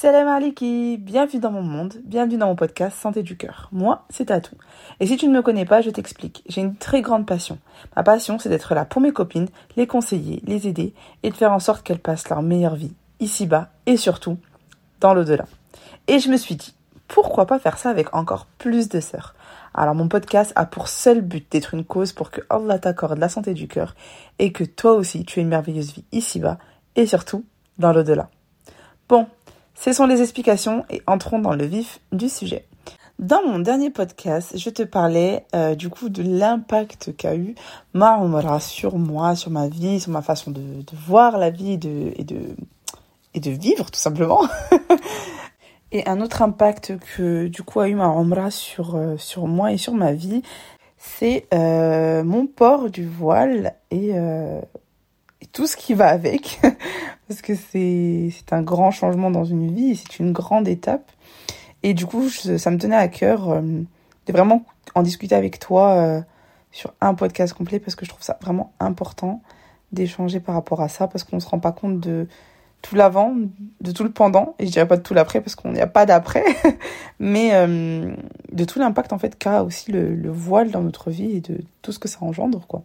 Salam alaikum, bienvenue dans mon monde, bienvenue dans mon podcast Santé du cœur. Moi, c'est Tatou. Et si tu ne me connais pas, je t'explique. J'ai une très grande passion. Ma passion, c'est d'être là pour mes copines, les conseiller, les aider et de faire en sorte qu'elles passent leur meilleure vie, ici-bas et surtout dans l'au-delà. Et je me suis dit, pourquoi pas faire ça avec encore plus de sœurs? Alors mon podcast a pour seul but d'être une cause pour que Allah t'accorde la santé du cœur et que toi aussi tu aies une merveilleuse vie ici-bas et surtout dans l'au-delà. Bon, ce sont les explications et entrons dans le vif du sujet. Dans mon dernier podcast, je te parlais euh, du coup de l'impact qu'a eu ma sur moi, sur ma vie, sur ma façon de, voir la vie et de, et, de, et de vivre tout simplement. et un autre impact que du coup a eu ma sur, euh, sur moi et sur ma vie, c'est euh, mon port du voile et, et tout ce qui va avec, parce que c'est un grand changement dans une vie, c'est une grande étape. Et du coup, ça me tenait à cœur euh, de vraiment en discuter avec toi euh, sur un podcast complet, parce que je trouve ça vraiment important d'échanger par rapport à ça, parce qu'on ne se rend pas compte de tout l'avant, de tout le pendant, et je dirais pas de tout l'après parce qu'on n'y a pas d'après, mais euh, de tout l'impact en fait qu'a aussi le, le, voile dans notre vie et de tout ce que ça engendre quoi.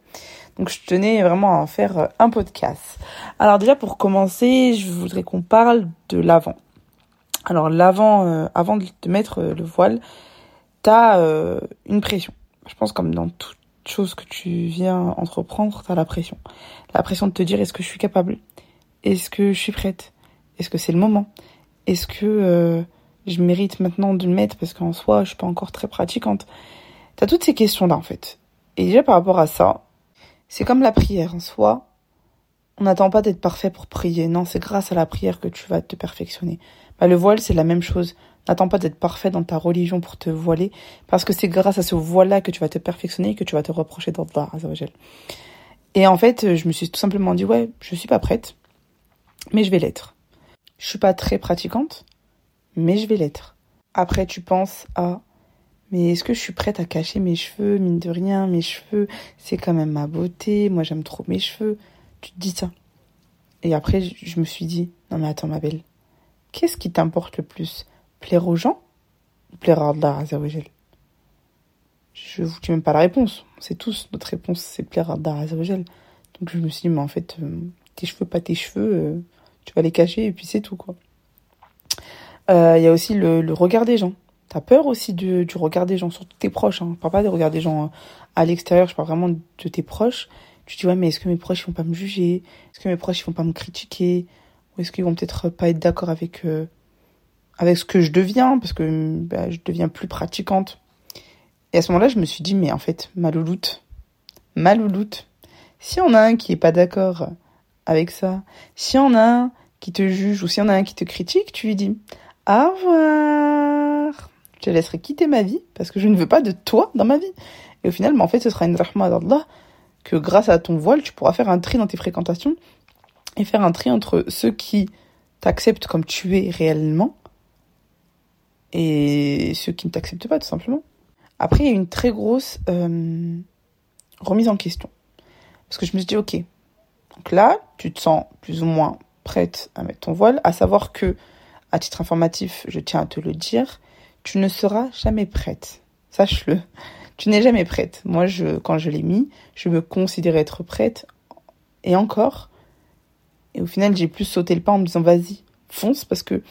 Donc je tenais vraiment à faire euh, un podcast. Alors déjà pour commencer, je voudrais qu'on parle de l'avant. Alors l'avant, euh, avant de mettre le voile, t'as euh, une pression. Je pense comme dans toute chose que tu viens entreprendre, t'as la pression. La pression de te dire est-ce que je suis capable? Est-ce que je suis prête? Est-ce que c'est le moment? Est-ce que euh, je mérite maintenant de le mettre? Parce qu'en soi, je suis pas encore très pratiquante T'as toutes ces questions-là en fait. Et déjà par rapport à ça, c'est comme la prière en soi. On n'attend pas d'être parfait pour prier. Non, c'est grâce à la prière que tu vas te perfectionner. Bah, le voile, c'est la même chose. N'attends pas d'être parfait dans ta religion pour te voiler, parce que c'est grâce à ce voile-là que tu vas te perfectionner et que tu vas te reprocher d'Allah Et en fait, je me suis tout simplement dit, ouais, je suis pas prête mais je vais l'être. Je suis pas très pratiquante, mais je vais l'être. Après, tu penses à mais est-ce que je suis prête à cacher mes cheveux Mine de rien, mes cheveux, c'est quand même ma beauté. Moi, j'aime trop mes cheveux. Tu te dis ça. Et après, je me suis dit, non mais attends, ma belle, qu'est-ce qui t'importe le plus? Plaire aux gens ou plaire à Allah Azzawajal Je vous dis même pas la réponse. C'est tous, notre réponse, c'est plaire à Allah Azzawajal. Donc je me suis dit, mais en fait, euh, tes cheveux, pas tes cheveux, euh, tu vas les cacher et puis c'est tout quoi. Il euh, y a aussi le, regard des gens. T'as peur aussi du, regard des gens, surtout tes proches. Hein. Je parle pas des regards des gens euh, à l'extérieur, je parle vraiment de tes proches. Tu te dis ouais mais est-ce que mes proches ils vont pas me juger? Est-ce que mes proches ils vont pas me critiquer? Ou est-ce qu'ils vont peut-être pas être d'accord avec euh, avec ce que je deviens? Parce que bah, je deviens plus pratiquante. Et à ce moment-là, je me suis dit mais en fait, ma louloute, ma louloute, si on a un qui est pas d'accord avec ça. Si on a un qui te juge ou si on a un qui te critique, tu lui dis au revoir. Je te laisserai quitter ma vie parce que je ne veux pas de toi dans ma vie. Et au final, mais en fait, ce sera une rahma d'Allah que grâce à ton voile, tu pourras faire un tri dans tes fréquentations et faire un tri entre ceux qui t'acceptent comme tu es réellement et ceux qui ne t'acceptent pas, tout simplement. Après, il y a une très grosse euh, remise en question. Parce que je me suis dit, ok, donc là, tu te sens plus ou moins prête à mettre ton voile, à savoir que, à titre informatif, je tiens à te le dire, tu ne seras jamais prête. Sache-le. Tu n'es jamais prête. Moi, je, quand je l'ai mis, je me considérais être prête. Et encore. Et au final, j'ai plus sauté le pas en me disant, vas-y, fonce, parce que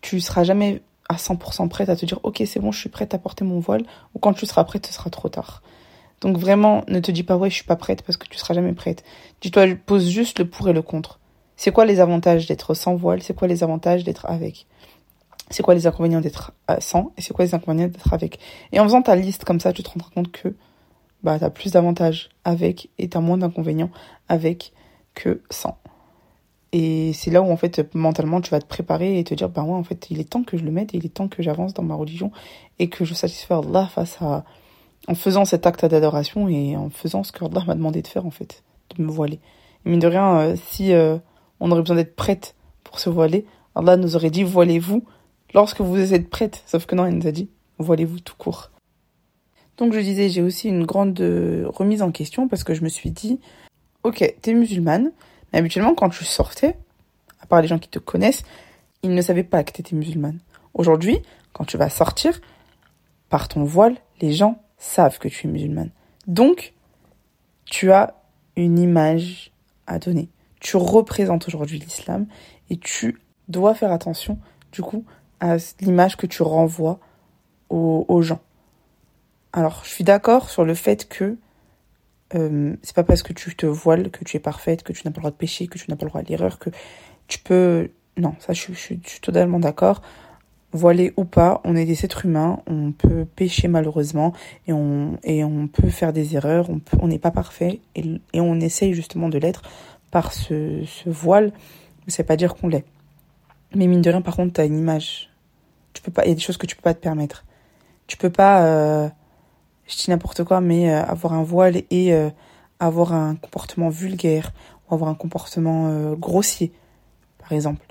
tu seras jamais à 100% prête à te dire, ok, c'est bon, je suis prête à porter mon voile. Ou quand tu seras prête, ce sera trop tard. Donc vraiment, ne te dis pas ouais, je suis pas prête parce que tu seras jamais prête. Dis-toi, pose juste le pour et le contre. C'est quoi les avantages d'être sans voile? C'est quoi les avantages d'être avec? C'est quoi les inconvénients d'être euh, sans? Et c'est quoi les inconvénients d'être avec? Et en faisant ta liste comme ça, tu te rendras compte que bah t'as plus d'avantages avec et t'as moins d'inconvénients avec que sans. Et c'est là où en fait mentalement tu vas te préparer et te dire bah ouais en fait il est temps que je le mette et il est temps que j'avance dans ma religion et que je satisfais Allah face à en faisant cet acte d'adoration et en faisant ce que Allah m'a demandé de faire en fait, de me voiler. Et mine de rien, euh, si euh, on aurait besoin d'être prête pour se voiler, Allah nous aurait dit voilez-vous lorsque vous êtes prête. Sauf que non, il nous a dit voilez-vous tout court. Donc je disais, j'ai aussi une grande euh, remise en question parce que je me suis dit, ok, t'es musulmane, mais habituellement quand tu sortais, à part les gens qui te connaissent, ils ne savaient pas que tu étais musulmane. Aujourd'hui, quand tu vas sortir, par ton voile, les gens savent que tu es musulmane. Donc, tu as une image à donner. Tu représentes aujourd'hui l'islam et tu dois faire attention, du coup, à l'image que tu renvoies aux, gens. Alors, je suis d'accord sur le fait que euh, c'est pas parce que tu te voiles que tu es parfaite, que tu n'as pas le droit de pécher, que tu n'as pas le droit à l'erreur, que tu peux. Non, ça, je, suis totalement d'accord. Voilé ou pas, on est des êtres humains, on peut pécher malheureusement et on, et on peut faire des erreurs, on n'est pas parfait et, et, on essaye justement de l'être par ce, ce voile, mais ça veut pas dire qu'on l'est. Mais mine de rien, par contre, tu as une image. Tu peux pas, il y a des choses que tu peux pas te permettre. Tu peux pas, euh, je dis n'importe quoi, mais euh, avoir un voile et euh, avoir un comportement vulgaire ou avoir un comportement euh, grossier, par exemple.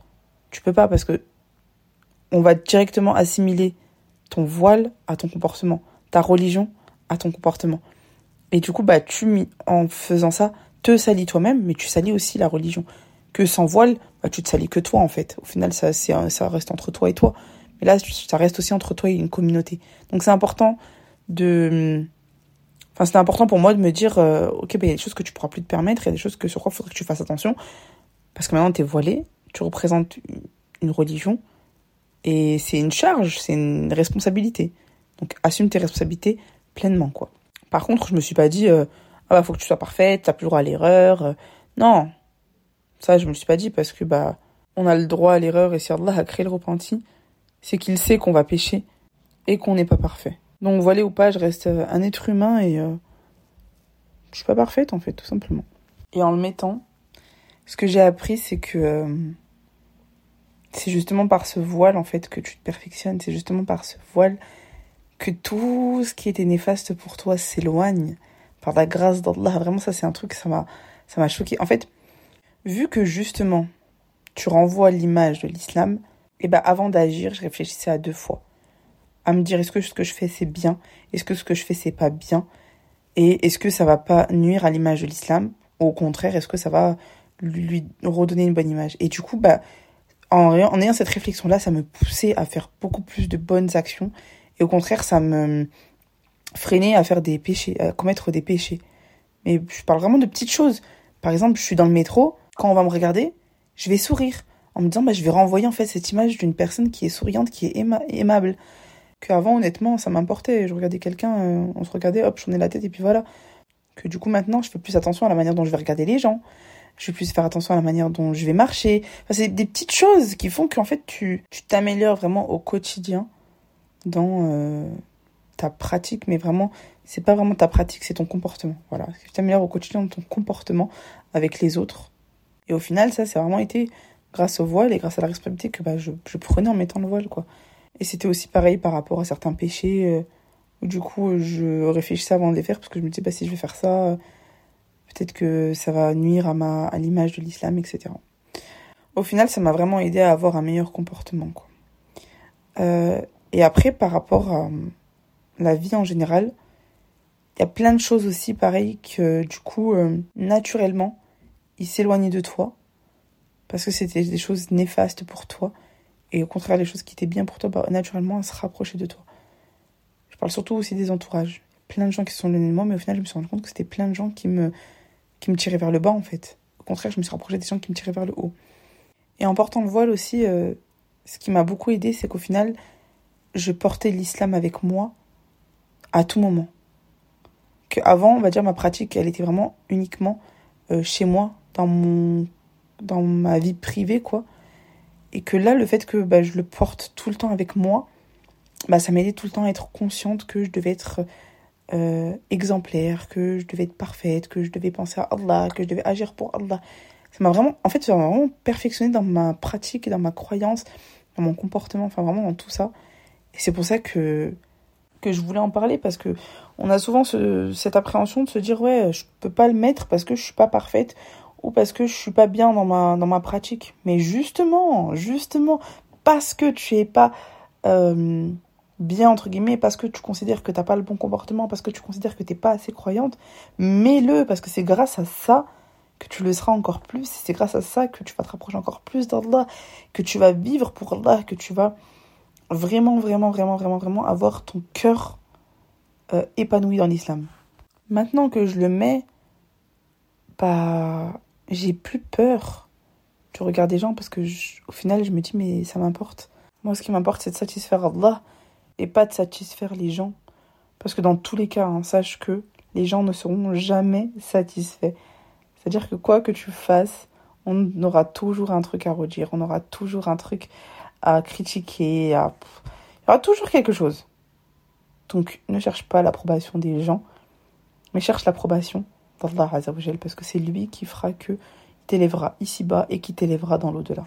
Tu peux pas parce que on va directement assimiler ton voile à ton comportement, ta religion à ton comportement. Et du coup, bah, tu, en faisant ça, te salis toi-même, mais tu salis aussi la religion. Que sans voile, bah, tu te salis que toi, en fait. Au final, ça, ça reste entre toi et toi. Mais là, ça reste aussi entre toi et une communauté. Donc c'est important de... Enfin, c'est important pour moi de me dire, euh, ok, bah, il y a des choses que tu pourras plus te permettre, il y a des choses que, sur quoi il faudrait que tu fasses attention. Parce que maintenant, tu es voilé, tu représentes une religion, et c'est une charge, c'est une responsabilité. Donc assume tes responsabilités pleinement, quoi. Par contre, je me suis pas dit, euh, ah bah faut que tu sois parfaite, t'as plus le droit à l'erreur. Euh. non, ça je me suis pas dit parce que bah on a le droit à l'erreur et si Allah a créé le repenti, c'est qu'il sait qu'on va pécher et qu'on n'est pas parfait. Donc voilà ou pas, je reste euh, un être humain et euh, je suis pas parfaite en fait, tout simplement. Et en le mettant, ce que j'ai appris, c'est que euh, c'est justement par ce voile en fait que tu te perfectionnes. C'est justement par ce voile que tout ce qui était néfaste pour toi s'éloigne par la grâce d'Allah. Vraiment, ça c'est un truc, ça m'a, ça m'a choqué. En fait, vu que justement tu renvoies l'image de l'islam, et eh ben avant d'agir, je réfléchissais à deux fois. À me dire est-ce que ce que je fais c'est bien, est-ce que ce que je fais c'est pas bien, et est-ce que ça va pas nuire à l'image de l'islam, au contraire, est-ce que ça va lui redonner une bonne image? Et du coup, bah, en, ayant cette réflexion-là, ça me poussait à faire beaucoup plus de bonnes actions, et au contraire, ça me freinait à faire des péchés, à commettre des péchés. Mais je parle vraiment de petites choses. Par exemple, je suis dans le métro, quand on va me regarder, je vais sourire en me disant bah, je vais renvoyer en fait cette image d'une personne qui est souriante, qui est aimable. Qu'avant, honnêtement, ça m'importait. Je regardais quelqu'un, euh, on se regardait, hop, je tournais la tête et puis voilà. Que du coup, maintenant, je fais plus attention à la manière dont je vais regarder les gens. Je vais plus faire attention à la manière dont je vais marcher. Enfin, c'est des petites choses qui font qu'en fait, tu t'améliores vraiment au quotidien dans euh, ta pratique, mais vraiment, c'est pas vraiment ta pratique, c'est ton comportement. Voilà, tu t'améliores au quotidien dans ton comportement avec les autres. Et au final, ça, c'est vraiment été grâce au voile et grâce à la responsabilité que bah, je, prenais en mettant le voile, quoi. Et c'était aussi pareil par rapport à certains péchés, euh, où du coup, je réfléchissais avant de les faire, parce que je me disais, bah, si je vais faire ça, euh, peut-être que ça va nuire à, ma, à l'image de l'islam, etc. Au final, ça m'a vraiment aidé à avoir un meilleur comportement. Euh, et après, par rapport à la vie en général, il y a plein de choses aussi pareilles que, du coup, naturellement, il s'éloignait de toi parce que c'était des choses néfastes pour toi. Et au contraire, les choses qui étaient bien pour toi, bah, naturellement, elles se rapprochaient de toi. Je parle surtout aussi des entourages. Plein de gens qui sont loin de moi, mais au final, je me suis rendu compte que c'était plein de gens qui me, me tiraient vers le bas, en fait. Au contraire, je me suis rapprochée des gens qui me tiraient vers le haut. Et en portant le voile aussi, euh, ce qui m'a beaucoup aidé, c'est qu'au final, je portais l'islam avec moi à tout moment. Qu'avant, on va dire, ma pratique, elle était vraiment uniquement euh, chez moi, dans mon dans ma vie privée, quoi. Et que là, le fait que bah, je le porte tout le temps avec moi, bah, ça m'aidait tout le temps à être consciente que je devais être euh, exemplaire, que je devais être parfaite, que je devais penser à Allah, que je devais agir pour Allah. Ça m'a vraiment, en fait, ça m'a vraiment perfectionné dans ma pratique, dans ma croyance, dans mon comportement, enfin vraiment dans tout ça. Et c'est pour ça que que je voulais en parler parce que on a souvent ce, cette appréhension de se dire ouais je peux pas le mettre parce que je suis pas parfaite ou parce que je suis pas bien dans ma, dans ma pratique. Mais justement, justement, parce que tu es pas euh, bien, entre guillemets, parce que tu considères que t'as pas le bon comportement, parce que tu considères que t'es pas assez croyante, mets-le, parce que c'est grâce à ça que tu le seras encore plus. C'est grâce à ça que tu vas te rapprocher encore plus d'Allah, que tu vas vivre pour Allah, que tu vas vraiment, vraiment, vraiment, vraiment, vraiment avoir ton cœur euh, épanoui dans l'islam. Maintenant que je le mets, bah, j'ai plus peur du regard des gens parce que au final, je me dis, mais ça m'importe. Moi, ce qui m'importe, c'est de satisfaire Allah et pas de satisfaire les gens. Parce que dans tous les cas, hein, sache que les gens ne seront jamais satisfaits. C'est-à-dire que quoi que tu fasses, on aura toujours un truc à redire, on aura toujours un truc à critiquer, à... il y aura toujours quelque chose. Donc ne cherche pas l'approbation des gens, mais cherche l'approbation d'Allah Azzawajal, parce que c'est lui qui fera que t'élèvera ici-bas et qui t'élèvera dans l'au-delà.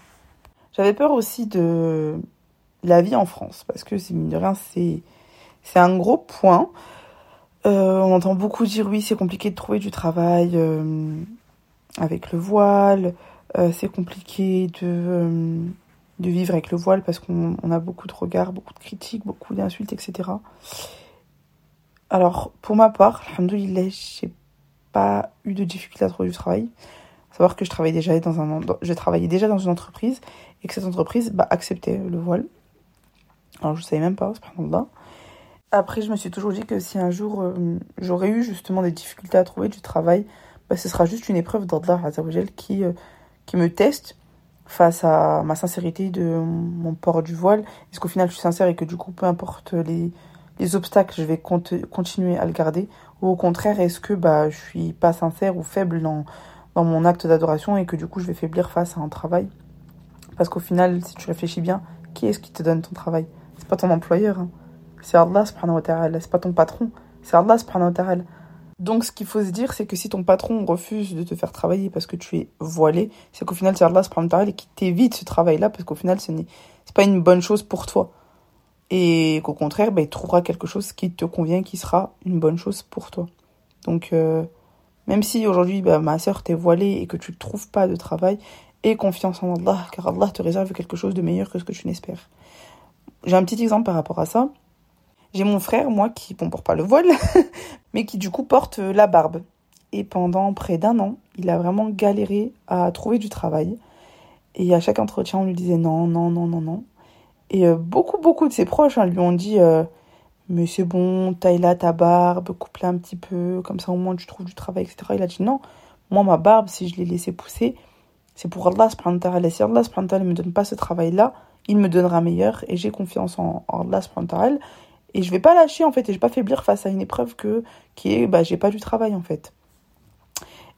J'avais peur aussi de la vie en France, parce que mine de rien, c'est, un gros point. Euh, on entend beaucoup dire oui, c'est compliqué de trouver du travail euh, avec le voile, euh, c'est compliqué de, de vivre avec le voile parce qu'on a beaucoup de regards, beaucoup de critiques, beaucoup d'insultes, etc. Alors, pour ma part, alhamdoulilah, j'ai pas eu de difficulté à trouver du travail. savoir que je travaillais déjà dans un je travaillais déjà dans une entreprise et que cette entreprise bah, acceptait le voile. Alors je savais même pas, là. Après, je me suis toujours dit que si un jour euh, j'aurais eu justement des difficultés à trouver du travail, bah, ce sera juste une épreuve d'Allah qui, euh, qui me teste face à ma sincérité de mon port du voile. Est-ce qu'au final je suis sincère et que du coup, peu importe les, les obstacles, je vais continuer à le garder? Ou au contraire, est-ce que bah, je suis pas sincère ou faible dans, dans mon acte d'adoration et que du coup je vais faiblir face à un travail? Parce qu'au final, si tu réfléchis bien, qui est-ce qui te donne ton travail? C'est pas ton employeur. Hein. C'est Allah subhanahu wa ta'ala. C'est pas ton patron. C'est Allah subhanahu wa ta'ala. Donc ce qu'il faut se dire, c'est que si ton patron refuse de te faire travailler parce que tu es voilé, c'est qu'au final c'est Allah subhanahu wa ta'ala qui t'évite ce travail-là parce qu'au final ce n'est pas une bonne chose pour toi. Et qu'au contraire, bah, il trouvera quelque chose qui te convient, qui sera une bonne chose pour toi. Donc euh, même si aujourd'hui bah, ma soeur t'es voilée et que tu ne trouves pas de travail, aie confiance en Allah car Allah te réserve quelque chose de meilleur que ce que tu n'espères. J'ai un petit exemple par rapport à ça. J'ai mon frère, moi, qui, bon, porte pas le voile, mais qui du coup porte euh, la barbe. Et pendant près d'un an, il a vraiment galéré à trouver du travail. Et à chaque entretien, on lui disait non, non, non, non, non. Et euh, beaucoup, beaucoup de ses proches hein, lui ont dit euh, Mais c'est bon, taille là ta barbe, coupe-la un petit peu, comme ça au moins tu trouves du travail, etc. Il a dit Non, moi, ma barbe, si je l'ai laissée pousser, c'est pour Allah subhanahu wa ta'ala. Si Allah subhanahu wa ne me donne pas ce travail-là, il me donnera meilleur et j'ai confiance en, en Allah et je vais pas lâcher en fait, et je vais pas faiblir face à une épreuve que, qui est, bah, j'ai pas du travail en fait.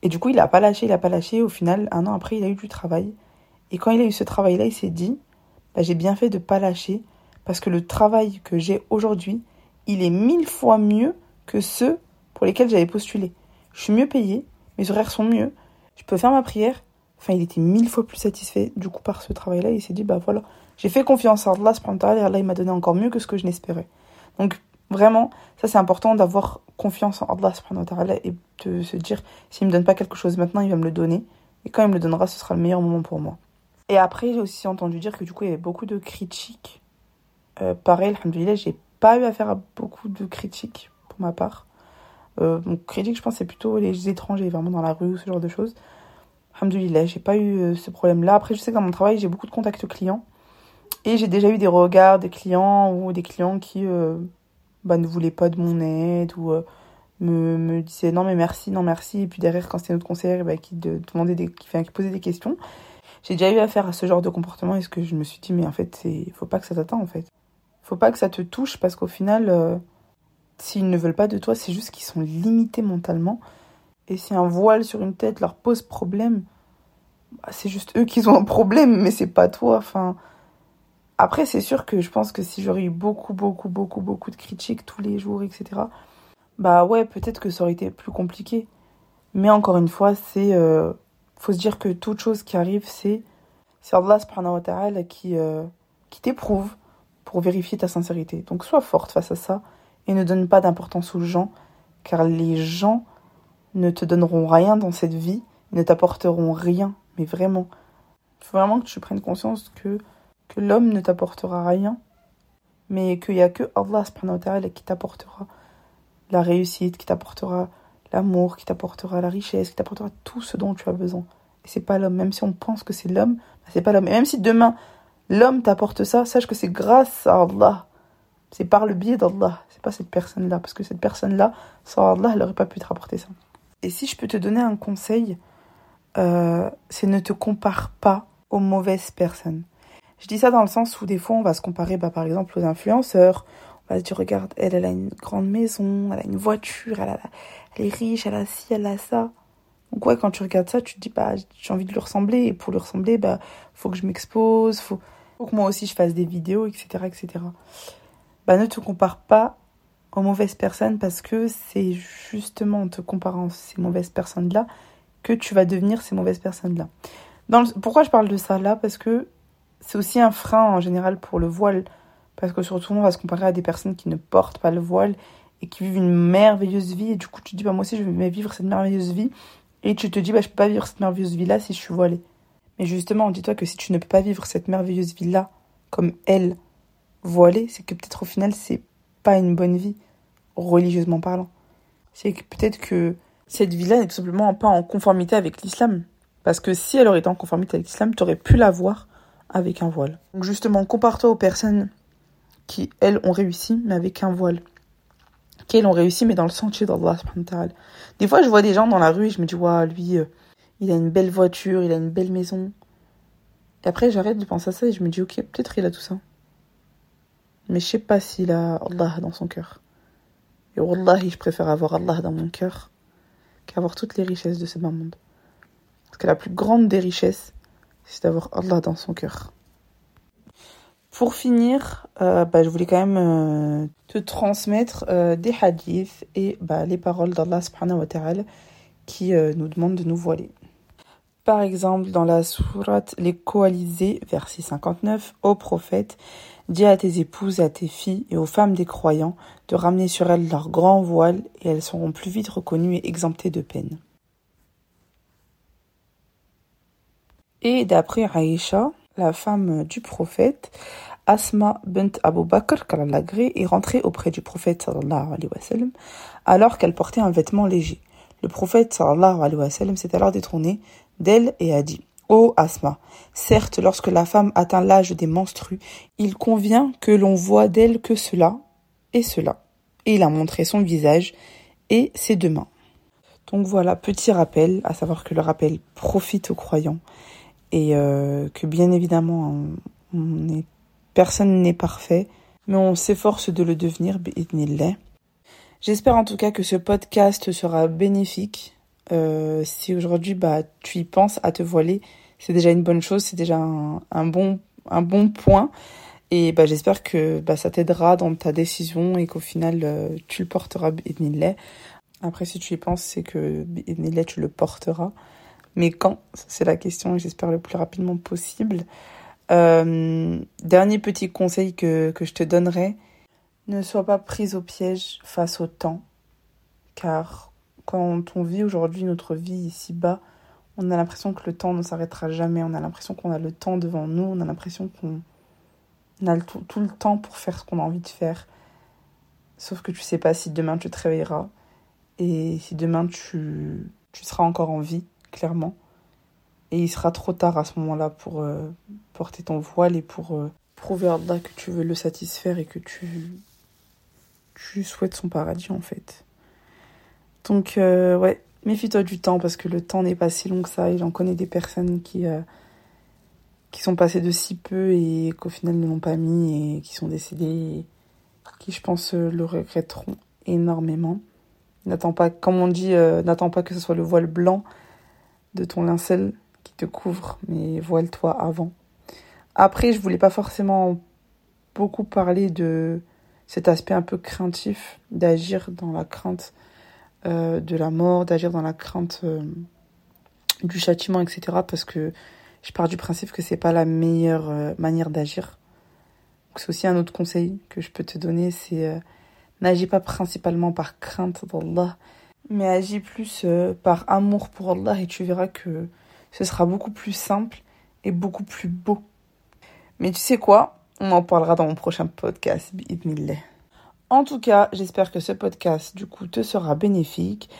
Et du coup, il a pas lâché, il a pas lâché. Au final, un an après, il a eu du travail. Et quand il a eu ce travail-là, il s'est dit, bah, j'ai bien fait de pas lâcher, parce que le travail que j'ai aujourd'hui, il est mille fois mieux que ceux pour lesquels j'avais postulé. Je suis mieux payé, mes horaires sont mieux, je peux faire ma prière. Enfin, il était mille fois plus satisfait du coup par ce travail-là. Il s'est dit, bah voilà, j'ai fait confiance à Allah, et Allah, il m'a donné encore mieux que ce que je n'espérais. Donc vraiment, ça c'est important d'avoir confiance en Allah et de se dire s'il me donne pas quelque chose maintenant, il va me le donner. Et quand il me le donnera, ce sera le meilleur moment pour moi. Et après, j'ai aussi entendu dire que du coup, il y avait beaucoup de critiques. Euh, pareil, alhamdoulilah, j'ai pas eu affaire à beaucoup de critiques pour ma part. Euh, donc, critiques, je pense, c'est plutôt les étrangers, vraiment dans la rue ou ce genre de choses. Alhamdoulilah, j'ai pas eu euh, ce problème-là. Après, je sais que dans mon travail, j'ai beaucoup de contacts clients. Et j'ai déjà eu des regards des clients ou des clients qui euh, bah, ne voulaient pas de mon aide ou euh, me, me disaient non mais merci, non merci. Et puis derrière, quand c'était notre conseiller, bah, qui, de, demandait des, qui, qui posait des questions. J'ai déjà eu affaire à ce genre de comportement et ce que je me suis dit, mais en fait, il faut pas que ça t'atteint en fait. Faut pas que ça te touche parce qu'au final, s'ils ne veulent pas de toi, c'est juste qu'ils sont limités mentalement. Et si un voile sur une tête leur pose problème, bah, c'est juste eux qui ont un problème, mais c'est pas toi. Enfin, après, c'est sûr que je pense que si j'aurais eu beaucoup, beaucoup, beaucoup, beaucoup de critiques tous les jours, etc., bah ouais, peut-être que ça aurait été plus compliqué. Mais encore une fois, c'est. Euh, faut se dire que toute chose qui arrive, c'est. C'est Allah subhanahu wa ta'ala qui, euh, qui t'éprouve pour vérifier ta sincérité. Donc sois forte face à ça et ne donne pas d'importance aux gens, car les gens ne te donneront rien dans cette vie, ne t'apporteront rien, mais vraiment. Il faut vraiment que tu prennes conscience que que l'homme ne t'apportera rien, mais qu'il n'y a que Allah qui t'apportera la réussite, qui t'apportera l'amour, qui t'apportera la richesse, qui t'apportera tout ce dont tu as besoin. Et c'est pas l'homme. Même si on pense que c'est l'homme, bah, c'est pas l'homme. Et même si demain, l'homme t'apporte ça, sache que c'est grâce à Allah. C'est par le biais d'Allah. C'est pas cette personne-là. Parce que cette personne-là, sans Allah, elle n'aurait pas pu te rapporter ça. Et si je peux te donner un conseil, euh, c'est ne te compare pas aux mauvaises personnes. Je dis ça dans le sens où des fois on va se comparer bah, par exemple aux influenceurs. On va elle, elle a une grande maison, elle a une voiture, elle est riche, elle a ci, elle a ça. Donc ouais, quand tu regardes ça, tu te dis bah j'ai envie de lui ressembler et pour lui ressembler, bah faut que je m'expose, faut, faut que moi aussi je fasse des vidéos, etc., etc. Bah ne te compare pas aux mauvaises personnes parce que c'est justement en te comparant ces mauvaises personnes là que tu vas devenir ces mauvaises personnes là. Dans Pourquoi je parle de ça là? Parce que c'est aussi un frein en général pour le voile. Parce que surtout, on va se comparer à des personnes qui ne portent pas le voile et qui vivent une merveilleuse vie. Et du coup, tu te dis, bah, moi aussi, je vais vivre cette merveilleuse vie. Et tu te dis, bah, je peux pas vivre cette merveilleuse vie-là si je suis voilée. Mais justement, dis-toi que si tu ne peux pas vivre cette merveilleuse vie-là, comme elle, voilée, c'est que peut-être au final, c'est pas une bonne vie, religieusement parlant. C'est que peut-être que cette vie-là n'est tout simplement pas en conformité avec l'islam. Parce que si elle aurait été en conformité avec l'islam, tu aurais pu la voir avec un voile. Donc justement, compare-toi aux personnes qui, elles, ont réussi, mais avec un voile. Qui, elles, ont réussi, mais dans le sentier d'Allah. Des fois, je vois des gens dans la rue et je me dis, waouh, lui, euh, il a une belle voiture, il a une belle maison. Et après, j'arrête de penser à ça et je me dis, ok, peut-être il a tout ça. Mais je sais pas s'il a Allah dans son cœur. Et Wallahi, je préfère avoir Allah dans mon cœur qu'avoir toutes les richesses de ce bas monde. Parce que la plus grande des richesses, c'est d'avoir Allah dans son cœur. Pour finir, euh, bah, je voulais quand même euh, te transmettre euh, des hadiths et bah, les paroles d'Allah subhanahu wa qui nous demandent de nous voiler. Par exemple, dans la sourate Les Coalisés, verset 59, Ô prophète, dis à tes épouses à tes filles et aux femmes des croyants de ramener sur elles leur grand voile et elles seront plus vite reconnues et exemptées de peine. Et d'après Aïcha, la femme du prophète, Asma bint Abu Bakr, qu'Allah est rentrée auprès du prophète sallallahu alayhi wa sallam, alors qu'elle portait un vêtement léger. Le prophète sallallahu alayhi wa sallam s'est alors détourné d'elle et a dit Ô Asma, certes, lorsque la femme atteint l'âge des menstrues, il convient que l'on voit d'elle que cela et cela. Et il a montré son visage et ses deux mains. Donc voilà, petit rappel, à savoir que le rappel profite aux croyants et euh, que bien évidemment, personne n'est parfait, mais on s'efforce de le devenir, J'espère en tout cas que ce podcast sera bénéfique. Euh, si aujourd'hui bah, tu y penses à te voiler, c'est déjà une bonne chose, c'est déjà un, bon, un bon point. Et bah, j'espère que bah, ça t'aidera dans ta décision et qu'au final, euh, tu le porteras, Après, si tu y penses, c'est que tu le porteras. Mais quand C'est la question et j'espère le plus rapidement possible. Euh, dernier petit conseil que, que je te donnerai, ne sois pas prise au piège face au temps. Car quand on vit aujourd'hui notre vie ici-bas, on a l'impression que le temps ne s'arrêtera jamais. On a l'impression qu'on a le temps devant nous. On a l'impression qu'on a tout, le temps pour faire ce qu'on a envie de faire. Sauf que tu sais pas si demain tu te réveilleras et si demain tu, tu seras encore en vie clairement. Et il sera trop tard à ce moment-là pour euh, porter ton voile et pour euh, prouver à Allah que tu veux le satisfaire et que tu, tu souhaites son paradis en fait. Donc euh, ouais, méfie-toi du temps parce que le temps n'est pas si long que ça et j'en connais des personnes qui, qui sont passées de si peu et qu'au final ne l'ont pas mis et qui sont décédées et qui je pense le regretteront énormément. N'attends pas, comme on dit, n'attends pas que ce soit le voile blanc de ton linceul qui te couvre, mais voile-toi avant. Après, je voulais pas forcément beaucoup parler de cet aspect un peu craintif d'agir dans la crainte euh, de la mort, d'agir dans la crainte euh, du châtiment, etc. Parce que je pars du principe que c'est pas la meilleure euh, manière d'agir. C'est aussi un autre conseil que je peux te donner, c'est n'agis pas principalement par crainte d'Allah, mais agis plus par amour pour Allah et tu verras que ce sera beaucoup plus simple et beaucoup plus beau. Mais tu sais quoi? On en parlera dans mon prochain podcast, En tout cas, j'espère que ce podcast, du coup, te sera bénéfique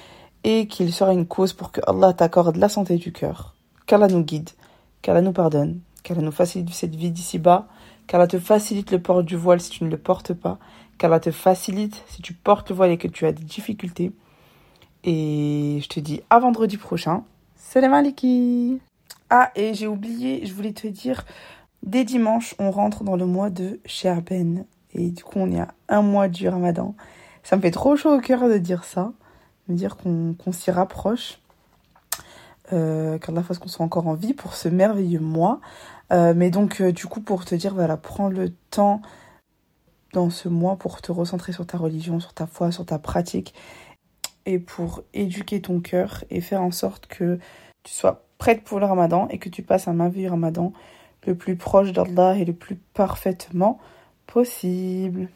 et qu'il sera une cause pour que Allah t'accorde la santé du cœur, qu'Allah nous guide, qu'Allah nous pardonne, qu'Allah nous facilite cette vie d'ici-bas, qu'Allah te facilite le port du voile si tu ne le portes pas, qu'Allah te facilite si tu portes le voile et que tu as des difficultés. Et je te dis à vendredi prochain. Salam alaikum Ah, et j'ai oublié, je voulais te dire, dès dimanche, on rentre dans le mois de Sherben. Et du coup, on est à un mois du ramadan. Ça me fait trop chaud au cœur de dire ça, de dire qu'on s'y rapproche. Euh, la fasse qu'on soit encore en vie pour ce merveilleux mois. Euh, mais donc, euh, du coup, pour te dire, voilà, prends le temps dans ce mois pour te recentrer sur ta religion, sur ta foi, sur ta pratique et pour éduquer ton cœur et faire en sorte que tu sois prête pour le ramadan et que tu passes un merveilleux ramadan le plus proche d'Allah et le plus parfaitement possible.